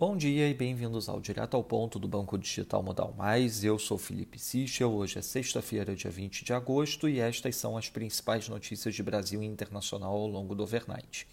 Bom dia e bem-vindos ao Direto ao Ponto do Banco Digital Modal Mais. Eu sou Felipe Sichel. Hoje é sexta-feira, dia 20 de agosto, e estas são as principais notícias de Brasil e internacional ao longo do overnight.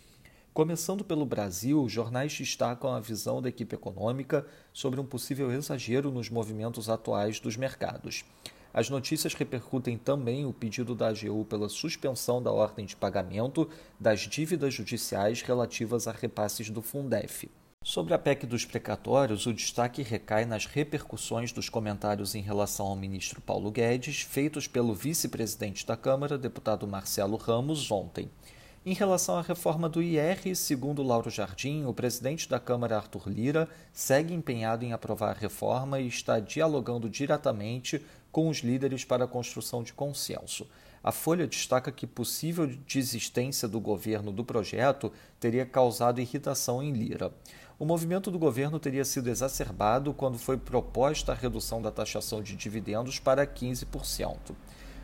Começando pelo Brasil, os jornais destacam a visão da equipe econômica sobre um possível exagero nos movimentos atuais dos mercados. As notícias repercutem também o pedido da AGU pela suspensão da ordem de pagamento das dívidas judiciais relativas a repasses do Fundef. Sobre a PEC dos precatórios, o destaque recai nas repercussões dos comentários em relação ao ministro Paulo Guedes, feitos pelo vice-presidente da Câmara, deputado Marcelo Ramos, ontem. Em relação à reforma do IR, segundo Lauro Jardim, o presidente da Câmara, Arthur Lira, segue empenhado em aprovar a reforma e está dialogando diretamente com os líderes para a construção de consenso. A Folha destaca que possível desistência do governo do projeto teria causado irritação em Lira. O movimento do governo teria sido exacerbado quando foi proposta a redução da taxação de dividendos para 15%.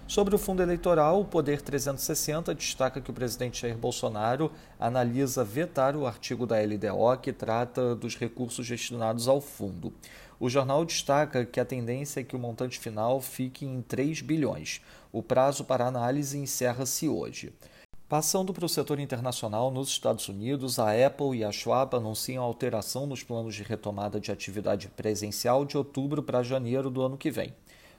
Sobre o fundo eleitoral, o Poder 360 destaca que o presidente Jair Bolsonaro analisa vetar o artigo da LDO que trata dos recursos destinados ao fundo. O jornal destaca que a tendência é que o montante final fique em 3 bilhões. O prazo para análise encerra-se hoje. Passando para o setor internacional, nos Estados Unidos, a Apple e a Schwab anunciam alteração nos planos de retomada de atividade presencial de outubro para janeiro do ano que vem.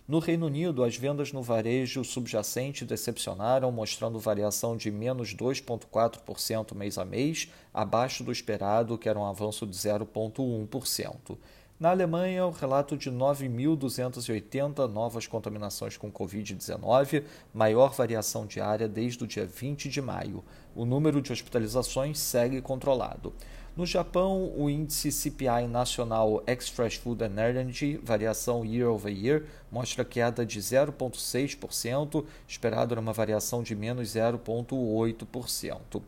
No Reino Unido, as vendas no varejo subjacente decepcionaram, mostrando variação de menos 2,4% mês a mês, abaixo do esperado, que era um avanço de 0,1%. Na Alemanha, o relato de 9.280 novas contaminações com Covid-19, maior variação diária desde o dia 20 de maio. O número de hospitalizações segue controlado. No Japão, o índice CPI nacional Ex-Fresh Food and Energy, variação year over year, mostra queda de 0,6%, esperado era uma variação de menos 0,8%.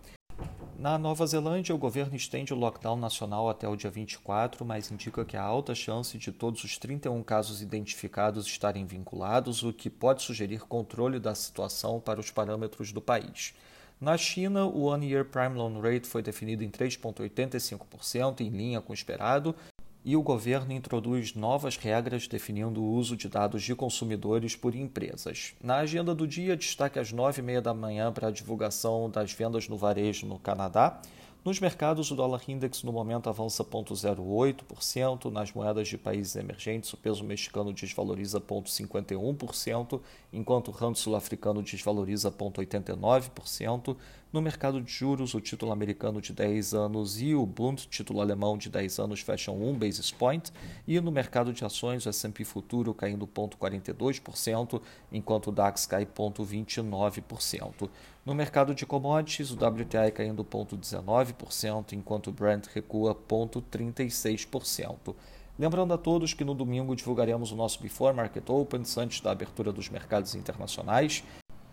Na Nova Zelândia, o governo estende o lockdown nacional até o dia 24, mas indica que há alta chance de todos os 31 casos identificados estarem vinculados, o que pode sugerir controle da situação para os parâmetros do país. Na China, o One Year Prime Loan Rate foi definido em 3,85%, em linha com o esperado, e o governo introduz novas regras definindo o uso de dados de consumidores por empresas. Na agenda do dia, destaque às 9h30 da manhã para a divulgação das vendas no varejo no Canadá. Nos mercados, o dólar index no momento avança 0,08%, nas moedas de países emergentes, o peso mexicano desvaloriza 0,51%, enquanto o rand sul-africano desvaloriza 0,89%. No mercado de juros, o título americano de 10 anos e o Bund, título alemão de 10 anos, fecham 1 basis point, e no mercado de ações, o S&P futuro caindo 0,42%, enquanto o DAX cai 0,29%. No mercado de commodities, o WTI caindo 0,19%, enquanto o Brent recua 0,36%. Lembrando a todos que no domingo divulgaremos o nosso Before Market Opens antes da abertura dos mercados internacionais.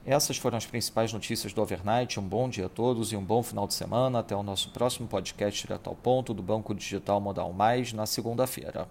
Essas foram as principais notícias do overnight. Um bom dia a todos e um bom final de semana. Até o nosso próximo podcast direto ao ponto do Banco Digital Modal Mais na segunda-feira.